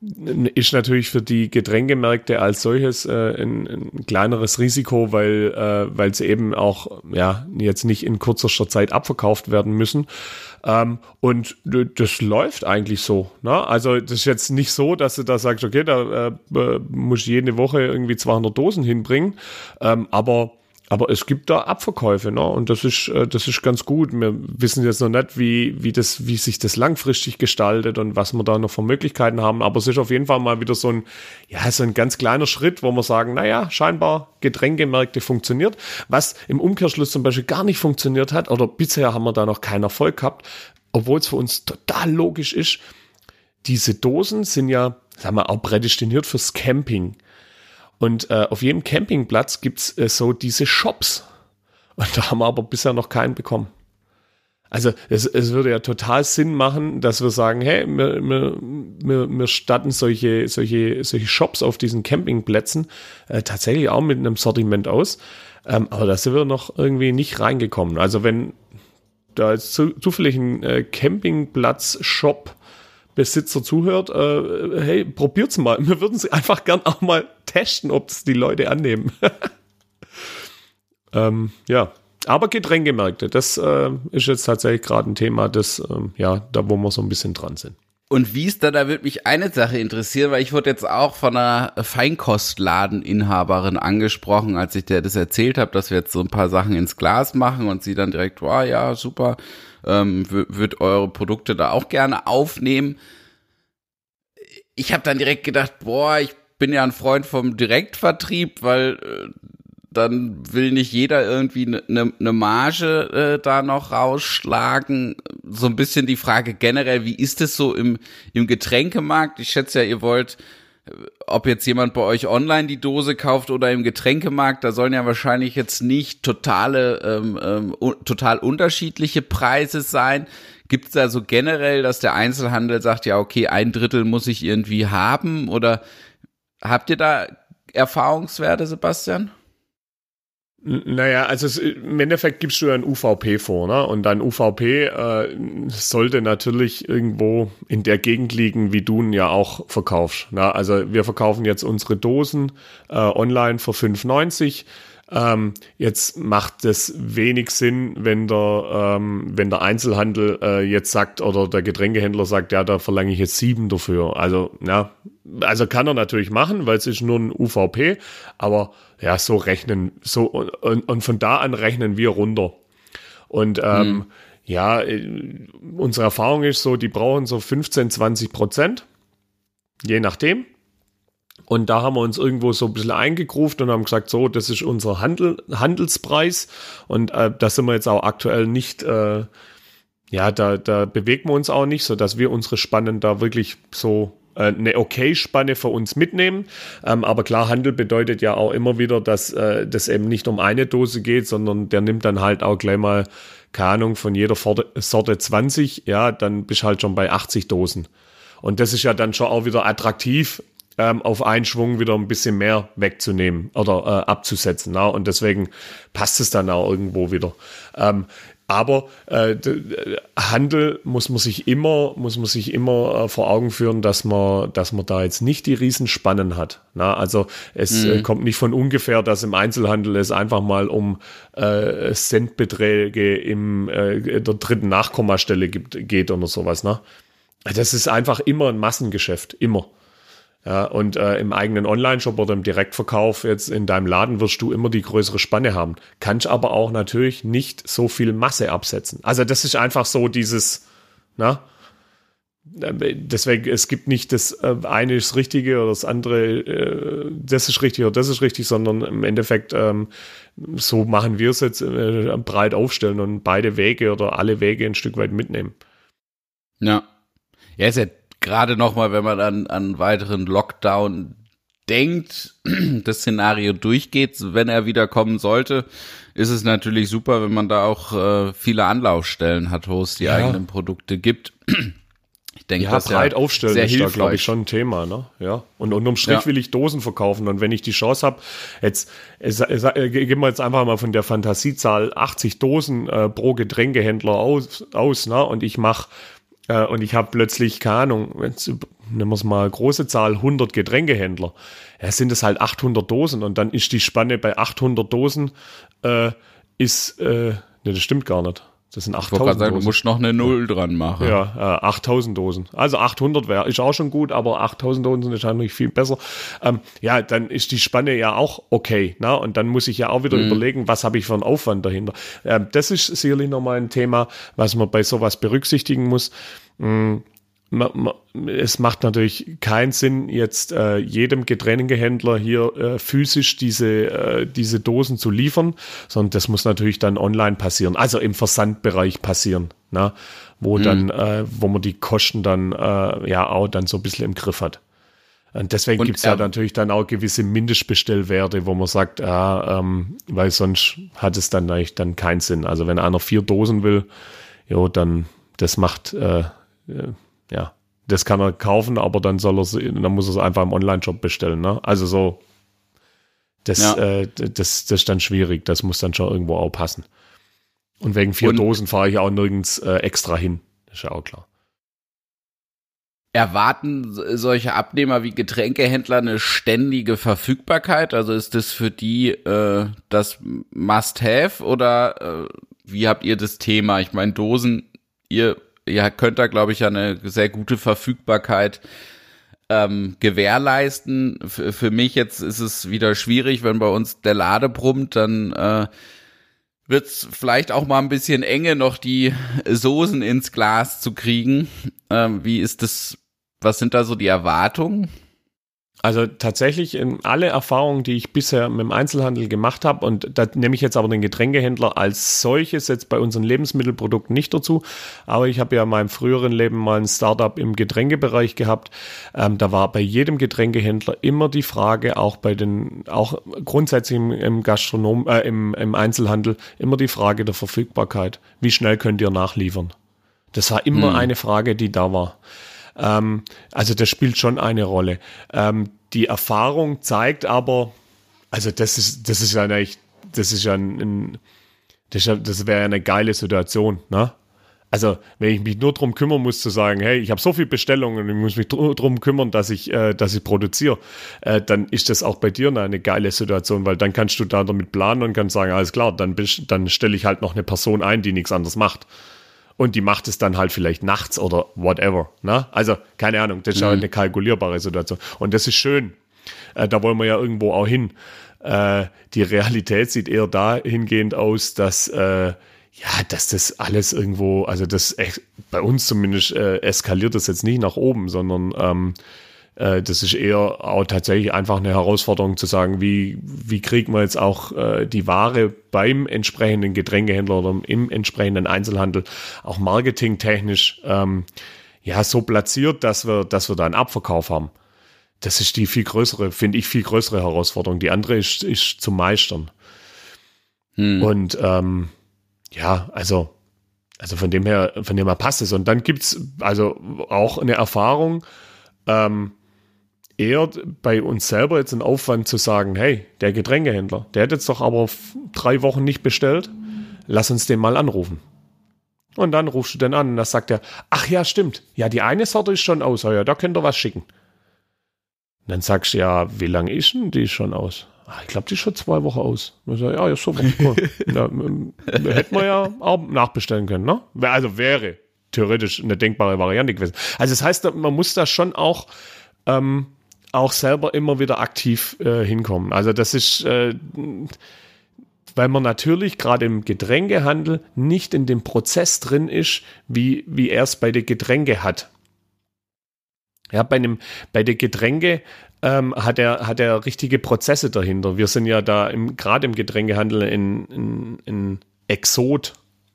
ist natürlich für die Getränkemärkte als solches äh, ein, ein, kleineres Risiko, weil äh, weil sie eben auch ja jetzt nicht in kürzester Zeit abverkauft werden müssen. Ähm, und das läuft eigentlich so. Ne? Also das ist jetzt nicht so, dass du da sagst, okay, da äh, muss ich jede Woche irgendwie 200 Dosen hinbringen, ähm, aber aber es gibt da Abverkäufe, ne? Und das ist, äh, das ist ganz gut. Wir wissen jetzt noch nicht, wie, wie das, wie sich das langfristig gestaltet und was wir da noch für Möglichkeiten haben. Aber es ist auf jeden Fall mal wieder so ein, ja, so ein ganz kleiner Schritt, wo wir sagen, naja, scheinbar Getränkemärkte funktioniert. Was im Umkehrschluss zum Beispiel gar nicht funktioniert hat, oder bisher haben wir da noch keinen Erfolg gehabt, obwohl es für uns total logisch ist. Diese Dosen sind ja, sagen wir, auch prädestiniert fürs Camping. Und äh, auf jedem Campingplatz gibt's äh, so diese Shops. Und da haben wir aber bisher noch keinen bekommen. Also es, es würde ja total Sinn machen, dass wir sagen, hey, wir, wir, wir, wir statten solche, solche, solche Shops auf diesen Campingplätzen äh, tatsächlich auch mit einem Sortiment aus. Ähm, aber da sind wir noch irgendwie nicht reingekommen. Also wenn da ist zu, zufällig ein äh, Campingplatz-Shop Besitzer zuhört, äh, hey, probiert's mal. Wir würden sie einfach gern auch mal testen, ob es die Leute annehmen. (laughs) ähm, ja, aber Getränkemärkte, das äh, ist jetzt tatsächlich gerade ein Thema, das, ähm, ja, da wo wir so ein bisschen dran sind. Und wie ist da, da würde mich eine Sache interessieren, weil ich wurde jetzt auch von einer Feinkostladeninhaberin angesprochen, als ich dir das erzählt habe, dass wir jetzt so ein paar Sachen ins Glas machen und sie dann direkt, wow, ja, super, ähm, wird eure Produkte da auch gerne aufnehmen. Ich habe dann direkt gedacht, boah, ich bin ja ein Freund vom Direktvertrieb, weil äh, dann will nicht jeder irgendwie eine ne, ne Marge äh, da noch rausschlagen. So ein bisschen die Frage generell, wie ist es so im, im Getränkemarkt? Ich schätze ja, ihr wollt, äh, ob jetzt jemand bei euch online die Dose kauft oder im Getränkemarkt, da sollen ja wahrscheinlich jetzt nicht totale, ähm, ähm, total unterschiedliche Preise sein. Gibt es da so generell, dass der Einzelhandel sagt, ja, okay, ein Drittel muss ich irgendwie haben? Oder habt ihr da Erfahrungswerte, Sebastian? Naja, also im Endeffekt gibst du ja ein UVP vor, ne? Und dein UVP äh, sollte natürlich irgendwo in der Gegend liegen, wie du ihn ja auch verkaufst. Ne? Also wir verkaufen jetzt unsere Dosen äh, online für 5,90. Ähm, jetzt macht es wenig Sinn, wenn der, ähm, wenn der Einzelhandel äh, jetzt sagt oder der Getränkehändler sagt, ja, da verlange ich jetzt sieben dafür. Also, ja, also kann er natürlich machen, weil es ist nur ein UVP, aber ja, so rechnen, so und, und von da an rechnen wir runter. Und ähm, hm. ja, äh, unsere Erfahrung ist so, die brauchen so 15, 20 Prozent, je nachdem. Und da haben wir uns irgendwo so ein bisschen eingegruft und haben gesagt, so, das ist unser Handel, Handelspreis. Und äh, da sind wir jetzt auch aktuell nicht, äh, ja, da, da bewegen wir uns auch nicht, so dass wir unsere Spannen da wirklich so eine okay Spanne für uns mitnehmen. Ähm, aber klar, Handel bedeutet ja auch immer wieder, dass äh, das eben nicht um eine Dose geht, sondern der nimmt dann halt auch gleich mal, keine Ahnung, von jeder Sorte 20, ja, dann bist halt schon bei 80 Dosen. Und das ist ja dann schon auch wieder attraktiv, ähm, auf einen Schwung wieder ein bisschen mehr wegzunehmen oder äh, abzusetzen. Na? Und deswegen passt es dann auch irgendwo wieder. Ähm, aber äh, Handel muss man sich immer, muss man sich immer äh, vor Augen führen, dass man, dass man da jetzt nicht die Riesenspannen hat. Na, also es äh, mhm. äh, kommt nicht von ungefähr, dass im Einzelhandel es einfach mal um äh, Centbeträge im äh, der dritten Nachkommastelle gibt, geht oder sowas. Ne? Das ist einfach immer ein Massengeschäft, immer. Ja, und äh, im eigenen Online-Shop oder im Direktverkauf jetzt in deinem Laden wirst du immer die größere Spanne haben. Kannst aber auch natürlich nicht so viel Masse absetzen. Also das ist einfach so dieses, na, deswegen, es gibt nicht das äh, eine ist Richtige oder das andere, äh, das ist richtig oder das ist richtig, sondern im Endeffekt ähm, so machen wir es jetzt äh, breit aufstellen und beide Wege oder alle Wege ein Stück weit mitnehmen. Ja. Ja, ist ja gerade nochmal, wenn man an, an weiteren Lockdown denkt, (clears throat) das Szenario durchgeht, wenn er wieder kommen sollte, ist es natürlich super, wenn man da auch äh, viele Anlaufstellen hat, wo es die ja. eigenen Produkte gibt. (clears throat) Ich denke, ja, das breit ja aufstellen sehr ist hilfreich. da, glaube ich, schon ein Thema, ne? Ja. Und unterm Strich ja. will ich Dosen verkaufen. Und wenn ich die Chance habe, jetzt es, es, äh, gehen wir jetzt einfach mal von der Fantasiezahl 80 Dosen äh, pro Getränkehändler aus, aus ne? Und ich mache äh, und ich habe plötzlich, keine Ahnung, nehmen wir es mal große Zahl, 100 Getränkehändler. Ja, sind es halt 800 Dosen und dann ist die Spanne bei 800 Dosen, äh, ist, äh, ne, das stimmt gar nicht. Das sind 8000 ich sagen, Dosen. Du musst noch eine Null dran machen. Ja, äh, 8000 Dosen. Also 800 wäre, ist auch schon gut, aber 8000 Dosen sind wahrscheinlich viel besser. Ähm, ja, dann ist die Spanne ja auch okay. Na? Und dann muss ich ja auch wieder mhm. überlegen, was habe ich für einen Aufwand dahinter. Ähm, das ist sicherlich nochmal ein Thema, was man bei sowas berücksichtigen muss. Mhm es macht natürlich keinen Sinn, jetzt äh, jedem Getränkehändler hier äh, physisch diese, äh, diese Dosen zu liefern, sondern das muss natürlich dann online passieren, also im Versandbereich passieren, ne? wo mhm. dann, äh, wo man die Kosten dann äh, ja auch dann so ein bisschen im Griff hat. Und deswegen gibt es ja natürlich dann auch gewisse Mindestbestellwerte, wo man sagt, ja, ähm, weil sonst hat es dann eigentlich dann keinen Sinn. Also wenn einer vier Dosen will, jo, dann das macht äh ja, das kann er kaufen, aber dann soll er dann muss er es einfach im Online-Shop bestellen. Ne? Also so, das, ja. äh, das, das ist dann schwierig. Das muss dann schon irgendwo auch passen. Und wegen vier und Dosen fahre ich auch nirgends äh, extra hin. Das ist ja auch klar. Erwarten solche Abnehmer wie Getränkehändler eine ständige Verfügbarkeit? Also ist das für die äh, das Must-Have oder äh, wie habt ihr das Thema? Ich meine, Dosen, ihr, ihr könnt da, glaube ich, ja eine sehr gute Verfügbarkeit ähm, gewährleisten. F für mich jetzt ist es wieder schwierig, wenn bei uns der Lade brummt, dann äh, wird es vielleicht auch mal ein bisschen enge, noch die Soßen ins Glas zu kriegen. Ähm, wie ist das was sind da so die Erwartungen? Also tatsächlich in alle Erfahrungen, die ich bisher mit dem Einzelhandel gemacht habe, und da nehme ich jetzt aber den Getränkehändler als solches jetzt bei unseren Lebensmittelprodukten nicht dazu, aber ich habe ja in meinem früheren Leben mal ein Startup im Getränkebereich gehabt. Ähm, da war bei jedem Getränkehändler immer die Frage, auch bei den, auch grundsätzlich im, im Gastronom, äh, im, im Einzelhandel, immer die Frage der Verfügbarkeit. Wie schnell könnt ihr nachliefern? Das war immer hm. eine Frage, die da war. Ähm, also das spielt schon eine Rolle. Ähm, die Erfahrung zeigt aber, also das ist, das ist ja eigentlich, das ist ja ein, ein das, das wäre eine geile Situation, ne? Also, wenn ich mich nur darum kümmern muss, zu sagen, hey, ich habe so viele Bestellungen und ich muss mich darum kümmern, dass ich, äh, dass ich produziere, äh, dann ist das auch bei dir eine geile Situation, weil dann kannst du da damit planen und kannst sagen, alles klar, dann, dann stelle ich halt noch eine Person ein, die nichts anderes macht und die macht es dann halt vielleicht nachts oder whatever. Ne? Also, keine Ahnung, das ist mhm. ja eine kalkulierbare Situation. Und das ist schön. Äh, da wollen wir ja irgendwo auch hin. Äh, die Realität sieht eher dahingehend aus, dass äh, ja, dass das alles irgendwo, also das bei uns zumindest äh, eskaliert das jetzt nicht nach oben, sondern ähm, äh, das ist eher auch tatsächlich einfach eine Herausforderung zu sagen, wie, wie kriegt man jetzt auch äh, die Ware beim entsprechenden Getränkehändler oder im entsprechenden Einzelhandel auch marketingtechnisch ähm, ja so platziert, dass wir, dass wir da einen Abverkauf haben. Das ist die viel größere, finde ich, viel größere Herausforderung. Die andere ist, ist zu meistern. Hm. Und ähm, ja, also, also von dem her, von dem her passt es. Und dann gibt's also auch eine Erfahrung, ähm, eher bei uns selber jetzt ein Aufwand zu sagen, hey, der Getränkehändler, der hat jetzt doch aber drei Wochen nicht bestellt, lass uns den mal anrufen. Und dann rufst du den an und dann sagt er, ach ja, stimmt, ja, die eine Sorte ist schon aus, ja, da könnt ihr was schicken. Und dann sagst du, ja, wie lange ist denn die schon aus? Ach, ich glaube, die ist schon zwei Wochen aus. Und sag, ja, ja, super, cool. (laughs) ja, ähm, hätten wir ja auch nachbestellen können, ne? Also wäre theoretisch eine denkbare Variante gewesen. Also das heißt, man muss da schon auch ähm, auch selber immer wieder aktiv äh, hinkommen. Also das ist, äh, weil man natürlich gerade im Getränkehandel nicht in dem Prozess drin ist, wie, wie er es bei der Getränke hat. Ja, bei einem, bei der Getränke ähm, hat er, hat er richtige Prozesse dahinter. Wir sind ja da gerade im Getränkehandel in, in, in Exot.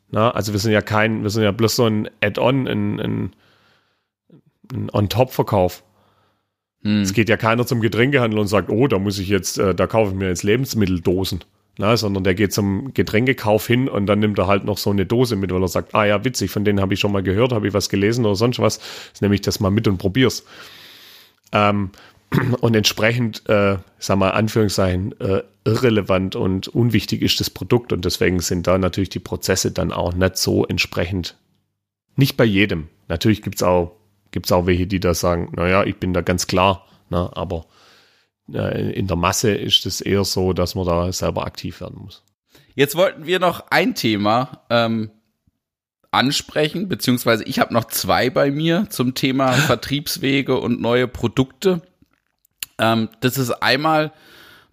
Na? Also wir sind ja kein, wir sind ja bloß so ein Add-on, ein, ein, ein On-Top-Verkauf. Hm. Es geht ja keiner zum Getränkehandel und sagt, oh, da muss ich jetzt, äh, da kaufe ich mir jetzt Lebensmitteldosen. Na, sondern der geht zum Getränkekauf hin und dann nimmt er halt noch so eine Dose mit, weil er sagt, ah ja, witzig, von denen habe ich schon mal gehört, habe ich was gelesen oder sonst was. Jetzt nehme ich das mal mit und probier's. Ähm, (clears throat) und entsprechend, äh, sag mal, Anführungszeichen, äh, irrelevant und unwichtig ist das Produkt und deswegen sind da natürlich die Prozesse dann auch nicht so entsprechend. Nicht bei jedem. Natürlich gibt's auch Gibt es auch welche, die da sagen, naja, ich bin da ganz klar, ne, aber äh, in der Masse ist es eher so, dass man da selber aktiv werden muss. Jetzt wollten wir noch ein Thema ähm, ansprechen, beziehungsweise ich habe noch zwei bei mir zum Thema (laughs) Vertriebswege und neue Produkte. Ähm, das ist einmal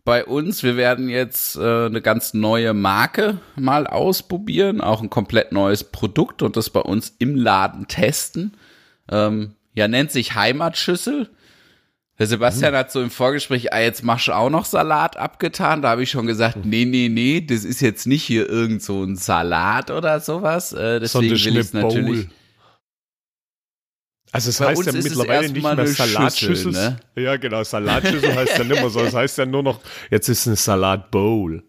bei uns. Wir werden jetzt äh, eine ganz neue Marke mal ausprobieren, auch ein komplett neues Produkt und das bei uns im Laden testen. Ähm, ja, nennt sich Heimatschüssel. Der Sebastian mhm. hat so im Vorgespräch, ah, jetzt machst du auch noch Salat abgetan. Da habe ich schon gesagt, mhm. nee, nee, nee, das ist jetzt nicht hier irgend so ein Salat oder sowas. Äh, deswegen will ich es natürlich. Also es Bei heißt ja mittlerweile nicht mehr Salatschüssel. Ne? Ja, genau, Salatschüssel heißt ja nicht mehr so. Es heißt ja nur noch, jetzt ist eine Salatbowl.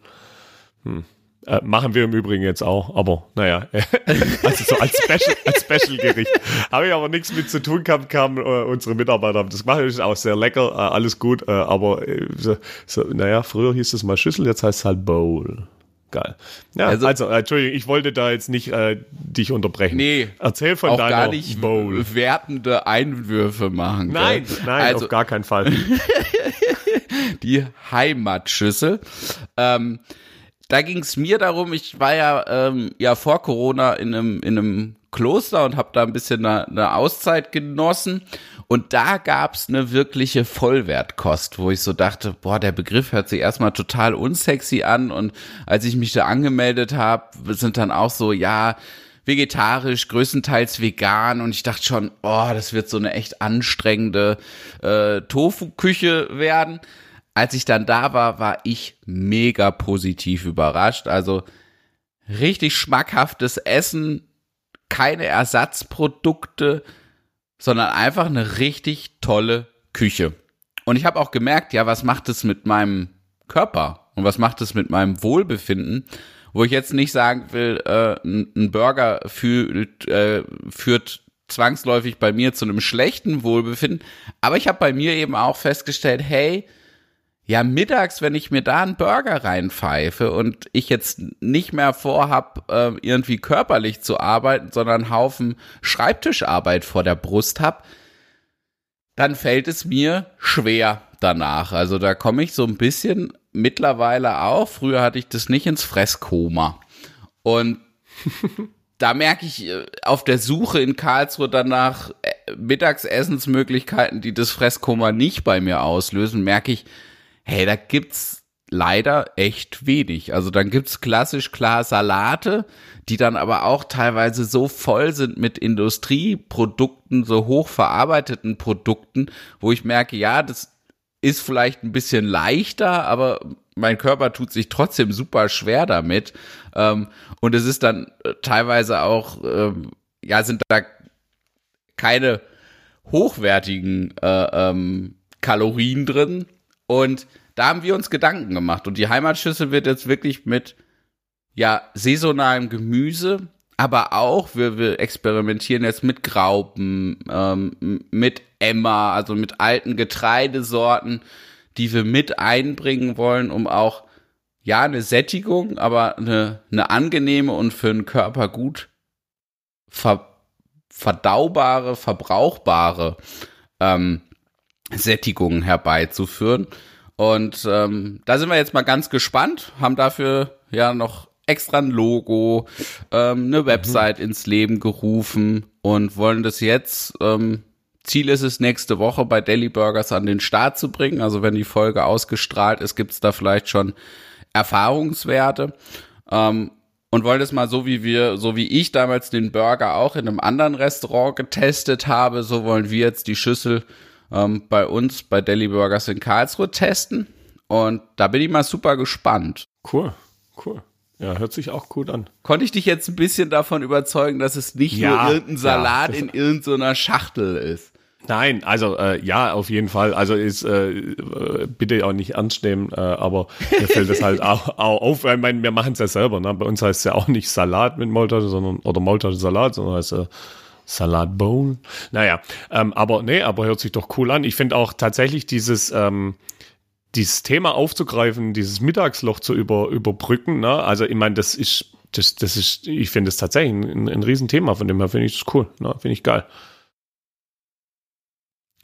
Hm. Äh, machen wir im Übrigen jetzt auch, aber naja, (laughs) also so als Special, als Special-Gericht. Habe ich aber nichts mit zu tun gehabt, kamen äh, unsere Mitarbeiter haben das gemacht, ist auch sehr lecker, äh, alles gut, äh, aber äh, so, so, naja, früher hieß es mal Schüssel, jetzt heißt es halt Bowl. geil. Ja, also, also Entschuldigung, ich wollte da jetzt nicht äh, dich unterbrechen. Nee, erzähl von auch deiner gar nicht Bowl. wertende Einwürfe machen. Nein, gell? nein, also auf gar keinen Fall. (laughs) die Heimatschüssel. Ähm, da ging es mir darum, ich war ja, ähm, ja vor Corona in einem, in einem Kloster und habe da ein bisschen eine, eine Auszeit genossen. Und da gab's eine wirkliche Vollwertkost, wo ich so dachte, boah, der Begriff hört sich erstmal total unsexy an. Und als ich mich da angemeldet habe, sind dann auch so, ja, vegetarisch, größtenteils vegan. Und ich dachte schon, oh, das wird so eine echt anstrengende äh, Tofu-Küche werden. Als ich dann da war, war ich mega positiv überrascht. Also richtig schmackhaftes Essen, keine Ersatzprodukte, sondern einfach eine richtig tolle Küche. Und ich habe auch gemerkt, ja, was macht es mit meinem Körper und was macht es mit meinem Wohlbefinden, wo ich jetzt nicht sagen will, äh, ein Burger fühlt, äh, führt zwangsläufig bei mir zu einem schlechten Wohlbefinden, aber ich habe bei mir eben auch festgestellt, hey, ja, mittags, wenn ich mir da einen Burger reinpfeife und ich jetzt nicht mehr vorhab, äh, irgendwie körperlich zu arbeiten, sondern einen Haufen Schreibtischarbeit vor der Brust hab, dann fällt es mir schwer danach. Also da komme ich so ein bisschen mittlerweile auch. Früher hatte ich das nicht ins Fresskoma. Und (laughs) da merke ich äh, auf der Suche in Karlsruhe danach äh, Mittagsessensmöglichkeiten, die das Fresskoma nicht bei mir auslösen, merke ich, hey, da gibt's leider echt wenig. Also dann gibt's klassisch klar Salate, die dann aber auch teilweise so voll sind mit Industrieprodukten, so hochverarbeiteten Produkten, wo ich merke, ja, das ist vielleicht ein bisschen leichter, aber mein Körper tut sich trotzdem super schwer damit. Ähm, und es ist dann äh, teilweise auch, ähm, ja, sind da keine hochwertigen äh, ähm, Kalorien drin, und da haben wir uns Gedanken gemacht. Und die Heimatschüssel wird jetzt wirklich mit, ja, saisonalem Gemüse, aber auch, wir, wir experimentieren jetzt mit Graupen, ähm, mit Emma, also mit alten Getreidesorten, die wir mit einbringen wollen, um auch, ja, eine Sättigung, aber eine, eine angenehme und für den Körper gut ver, verdaubare, verbrauchbare ähm, Sättigung herbeizuführen. Und ähm, da sind wir jetzt mal ganz gespannt, haben dafür ja noch extra ein Logo, ähm, eine Website mhm. ins Leben gerufen und wollen das jetzt, ähm, Ziel ist es, nächste Woche bei Deli Burgers an den Start zu bringen. Also wenn die Folge ausgestrahlt ist, gibt's da vielleicht schon Erfahrungswerte. Ähm, und wollen das mal so wie wir, so wie ich damals den Burger auch in einem anderen Restaurant getestet habe, so wollen wir jetzt die Schüssel ähm, bei uns bei Deli Burgers in Karlsruhe testen. Und da bin ich mal super gespannt. Cool, cool. Ja, hört sich auch gut an. Konnte ich dich jetzt ein bisschen davon überzeugen, dass es nicht ja, nur irgendein Salat ja, in irgendeiner Schachtel ist? Nein, also äh, ja, auf jeden Fall. Also ist äh, bitte auch nicht ernst nehmen, äh, aber mir fällt das halt (laughs) auch, auch auf. Ich meine, wir machen es ja selber. Ne? Bei uns heißt es ja auch nicht Salat mit Maultasche, sondern oder Maultasche Salat, sondern heißt äh, Salat Bowl. Naja, ähm, aber nee, aber hört sich doch cool an. Ich finde auch tatsächlich dieses, ähm, dieses Thema aufzugreifen, dieses Mittagsloch zu über, überbrücken, ne? Also ich meine, das ist, das, das ist, ich finde es tatsächlich ein, ein Riesenthema, von dem her finde ich das cool, ne? Finde ich geil.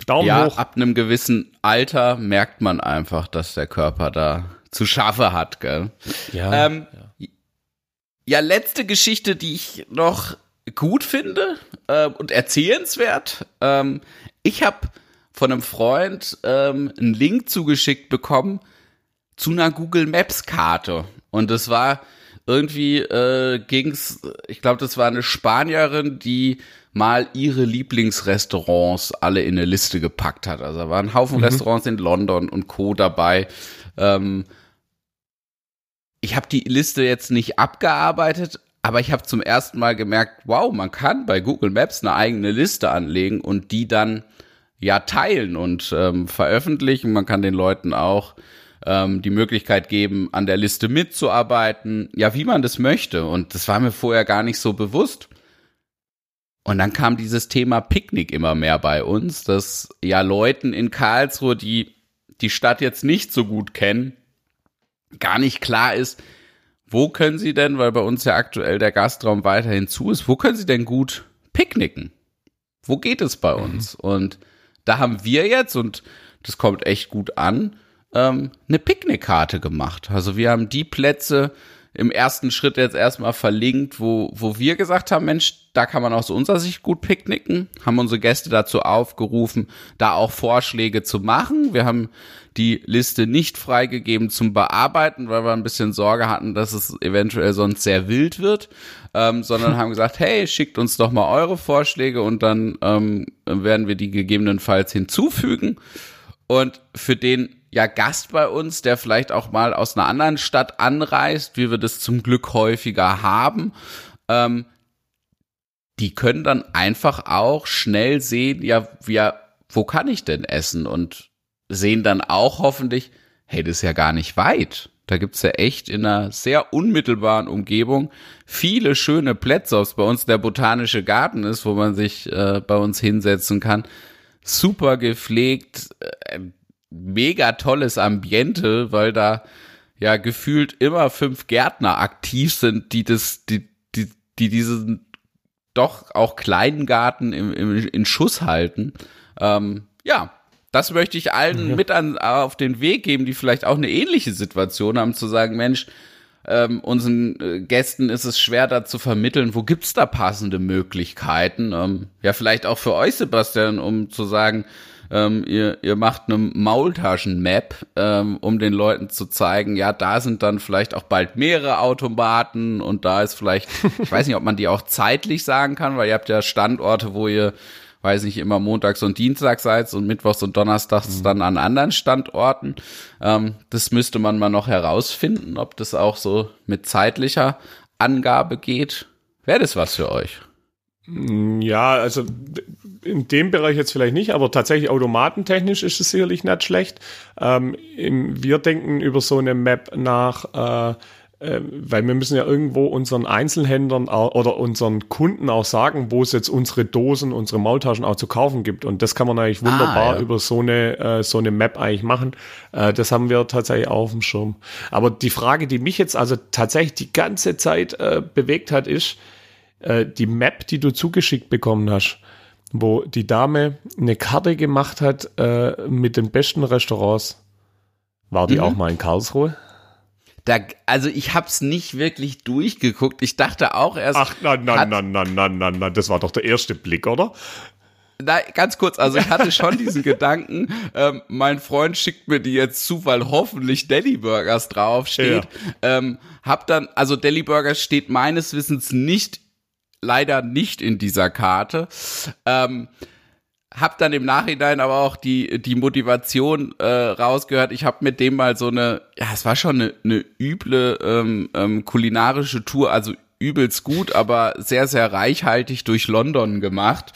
Daumen ja, hoch. ab einem gewissen Alter merkt man einfach, dass der Körper da zu schaffe hat, gell? Ja, ähm, ja. ja, letzte Geschichte, die ich noch gut finde äh, und erzählenswert. Ähm, ich habe von einem Freund ähm, einen Link zugeschickt bekommen zu einer Google Maps Karte und das war irgendwie äh, ging's, ich glaube, das war eine Spanierin, die mal ihre Lieblingsrestaurants alle in eine Liste gepackt hat. Also da waren ein Haufen mhm. Restaurants in London und Co. dabei. Ähm, ich habe die Liste jetzt nicht abgearbeitet, aber ich habe zum ersten Mal gemerkt, wow, man kann bei Google Maps eine eigene Liste anlegen und die dann ja teilen und ähm, veröffentlichen. Man kann den Leuten auch ähm, die Möglichkeit geben, an der Liste mitzuarbeiten, ja, wie man das möchte. Und das war mir vorher gar nicht so bewusst. Und dann kam dieses Thema Picknick immer mehr bei uns, dass ja Leuten in Karlsruhe, die die Stadt jetzt nicht so gut kennen, gar nicht klar ist, wo können Sie denn, weil bei uns ja aktuell der Gastraum weiterhin zu ist, wo können Sie denn gut picknicken? Wo geht es bei uns? Mhm. Und da haben wir jetzt, und das kommt echt gut an, ähm, eine Picknickkarte gemacht. Also wir haben die Plätze im ersten Schritt jetzt erstmal verlinkt, wo, wo wir gesagt haben, Mensch, da kann man aus unserer Sicht gut picknicken, haben unsere Gäste dazu aufgerufen, da auch Vorschläge zu machen. Wir haben die Liste nicht freigegeben zum Bearbeiten, weil wir ein bisschen Sorge hatten, dass es eventuell sonst sehr wild wird, ähm, sondern haben gesagt, hey, schickt uns doch mal eure Vorschläge und dann ähm, werden wir die gegebenenfalls hinzufügen. Und für den ja Gast bei uns, der vielleicht auch mal aus einer anderen Stadt anreist, wie wir das zum Glück häufiger haben, ähm, die können dann einfach auch schnell sehen, ja, ja, wo kann ich denn essen? Und sehen dann auch hoffentlich, hey, das ist ja gar nicht weit. Da gibt's ja echt in einer sehr unmittelbaren Umgebung viele schöne Plätze, ob es bei uns der botanische Garten ist, wo man sich äh, bei uns hinsetzen kann. Super gepflegt, äh, mega tolles Ambiente, weil da ja gefühlt immer fünf Gärtner aktiv sind, die das, die, die, die diesen doch auch kleinen Garten im, im, in Schuss halten. Ähm, ja, das möchte ich allen ja. mit an, auf den Weg geben, die vielleicht auch eine ähnliche Situation haben, zu sagen, Mensch, ähm, unseren äh, Gästen ist es schwer da zu vermitteln, wo gibt's da passende Möglichkeiten? Ähm, ja, vielleicht auch für euch, Sebastian, um zu sagen, ähm, ihr, ihr macht eine Maultaschen-Map, ähm, um den Leuten zu zeigen, ja, da sind dann vielleicht auch bald mehrere Automaten und da ist vielleicht, (laughs) ich weiß nicht, ob man die auch zeitlich sagen kann, weil ihr habt ja Standorte, wo ihr weiß nicht, immer montags und dienstags seid und mittwochs und donnerstags mhm. dann an anderen Standorten. Ähm, das müsste man mal noch herausfinden, ob das auch so mit zeitlicher Angabe geht. Wäre das was für euch? Ja, also in dem Bereich jetzt vielleicht nicht, aber tatsächlich automatentechnisch ist es sicherlich nicht schlecht. Ähm, im, wir denken über so eine Map nach, äh, äh, weil wir müssen ja irgendwo unseren Einzelhändlern oder unseren Kunden auch sagen, wo es jetzt unsere Dosen, unsere Maultaschen auch zu kaufen gibt. Und das kann man eigentlich wunderbar ah, ja. über so eine, äh, so eine Map eigentlich machen. Äh, das haben wir tatsächlich auf dem Schirm. Aber die Frage, die mich jetzt also tatsächlich die ganze Zeit äh, bewegt hat, ist, äh, die Map, die du zugeschickt bekommen hast, wo die Dame eine Karte gemacht hat äh, mit den besten Restaurants. War die mhm. auch mal in Karlsruhe? Da, also ich hab's nicht wirklich durchgeguckt. Ich dachte auch erst. Ach, nein, nein, nein, nein, nein, nein, nein, das war doch der erste Blick, oder? Nein, ganz kurz, also ich hatte schon diesen (laughs) Gedanken, ähm, mein Freund schickt mir die jetzt zu, weil hoffentlich Deli Burgers draufsteht. Ja. Ähm, hab dann, also Deli Burgers steht meines Wissens nicht leider nicht in dieser Karte. Ähm, hab dann im Nachhinein aber auch die die Motivation äh, rausgehört. Ich habe mit dem mal so eine, ja, es war schon eine, eine üble ähm, ähm, kulinarische Tour, also übelst gut, aber sehr sehr reichhaltig durch London gemacht.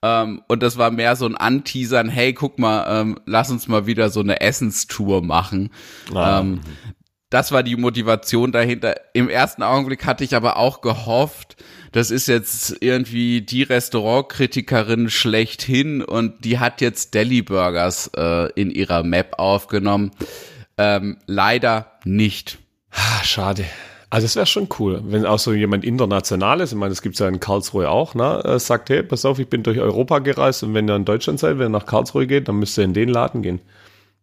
Ähm, und das war mehr so ein Anteasern. Hey, guck mal, ähm, lass uns mal wieder so eine Essenstour machen. Ah. Ähm, das war die Motivation dahinter. Im ersten Augenblick hatte ich aber auch gehofft, das ist jetzt irgendwie die Restaurantkritikerin schlechthin und die hat jetzt Deli Burgers äh, in ihrer Map aufgenommen. Ähm, leider nicht. Schade. Also es wäre schon cool, wenn auch so jemand internationales, ich meine, das gibt es ja in Karlsruhe auch, ne, äh, sagt, hey, pass auf, ich bin durch Europa gereist und wenn ihr in Deutschland seid, wenn ihr nach Karlsruhe geht, dann müsst ihr in den Laden gehen.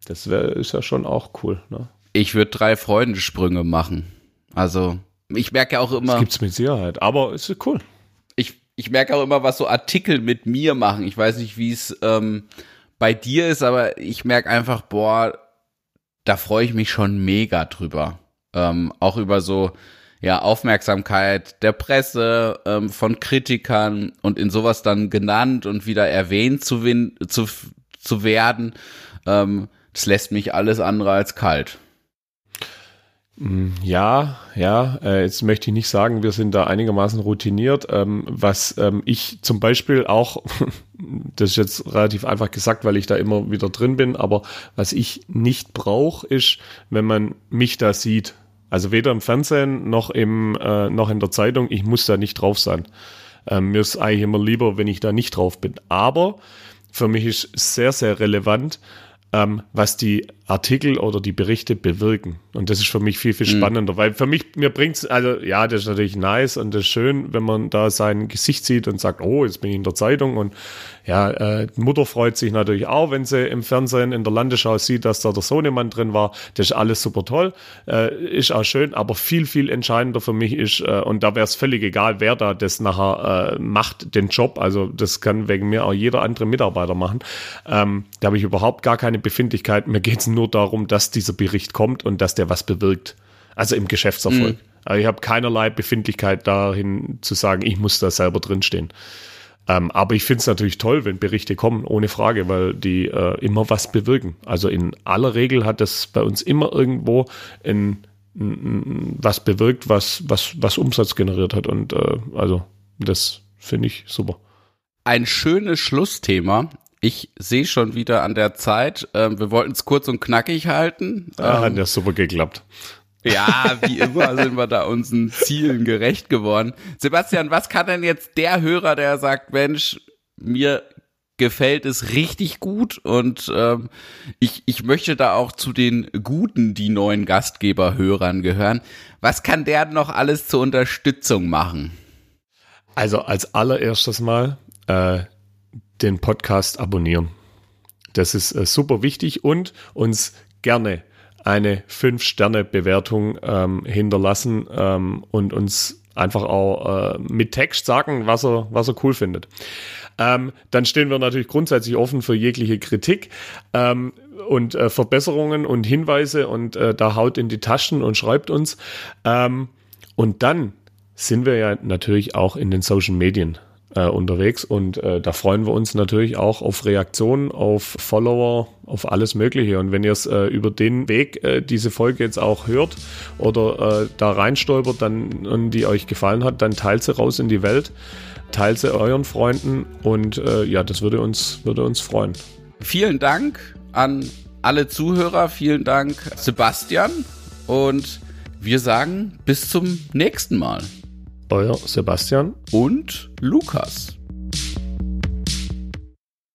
Das wäre ist ja schon auch cool. Ne? Ich würde drei Freundesprünge machen. Also ich merke auch immer. Das gibt's mit Sicherheit, aber es ist cool. Ich, ich merke auch immer, was so Artikel mit mir machen. Ich weiß nicht, wie es ähm, bei dir ist, aber ich merke einfach, boah, da freue ich mich schon mega drüber. Ähm, auch über so ja Aufmerksamkeit der Presse, ähm, von Kritikern und in sowas dann genannt und wieder erwähnt zu, zu, zu werden. Ähm, das lässt mich alles andere als kalt. Mm, ja, ja, äh, jetzt möchte ich nicht sagen, wir sind da einigermaßen routiniert. Ähm, was ähm, ich zum Beispiel auch, (laughs) das ist jetzt relativ einfach gesagt, weil ich da immer wieder drin bin, aber was ich nicht brauche, ist, wenn man mich da sieht. Also weder im Fernsehen noch, im, äh, noch in der Zeitung, ich muss da nicht drauf sein. Ähm, mir ist eigentlich immer lieber, wenn ich da nicht drauf bin. Aber für mich ist sehr, sehr relevant, was die Artikel oder die Berichte bewirken. Und das ist für mich viel, viel mhm. spannender, mhm. weil für mich, mir bringt's, also ja, das ist natürlich nice und das ist schön, wenn man da sein Gesicht sieht und sagt, oh, jetzt bin ich in der Zeitung und ja, äh, Mutter freut sich natürlich auch, wenn sie im Fernsehen in der Landesschau sieht, dass da der Sohnemann drin war. Das ist alles super toll, äh, ist auch schön, aber viel, viel entscheidender für mich ist, äh, und da wäre es völlig egal, wer da das nachher äh, macht, den Job. Also das kann wegen mir auch jeder andere Mitarbeiter machen. Ähm, da habe ich überhaupt gar keine Befindlichkeit. Mir geht es nur darum, dass dieser Bericht kommt und dass der was bewirkt. Also im Geschäftserfolg. Mhm. Also ich habe keinerlei Befindlichkeit dahin zu sagen, ich muss da selber drinstehen. Ähm, aber ich finde es natürlich toll, wenn Berichte kommen, ohne Frage, weil die äh, immer was bewirken. Also in aller Regel hat das bei uns immer irgendwo ein, ein, was bewirkt, was, was, was Umsatz generiert hat. Und äh, also das finde ich super. Ein schönes Schlussthema. Ich sehe schon wieder an der Zeit. Ähm, wir wollten es kurz und knackig halten. Ah, ähm, hat ja super geklappt. Ja, wie immer sind wir da unseren Zielen gerecht geworden. Sebastian, was kann denn jetzt der Hörer, der sagt, Mensch, mir gefällt es richtig gut und ähm, ich, ich möchte da auch zu den guten, die neuen Gastgeberhörern gehören. Was kann der noch alles zur Unterstützung machen? Also als allererstes Mal äh, den Podcast abonnieren. Das ist äh, super wichtig und uns gerne eine 5-Sterne-Bewertung ähm, hinterlassen ähm, und uns einfach auch äh, mit Text sagen, was er, was er cool findet. Ähm, dann stehen wir natürlich grundsätzlich offen für jegliche Kritik ähm, und äh, Verbesserungen und Hinweise und äh, da haut in die Taschen und schreibt uns. Ähm, und dann sind wir ja natürlich auch in den Social Medien äh, unterwegs und äh, da freuen wir uns natürlich auch auf Reaktionen, auf Follower, auf alles Mögliche. Und wenn ihr es äh, über den Weg äh, diese Folge jetzt auch hört oder äh, da reinstolpert dann, und die euch gefallen hat, dann teilt sie raus in die Welt, teilt sie euren Freunden und äh, ja, das würde uns, würde uns freuen. Vielen Dank an alle Zuhörer, vielen Dank Sebastian und wir sagen bis zum nächsten Mal euer Sebastian und Lukas.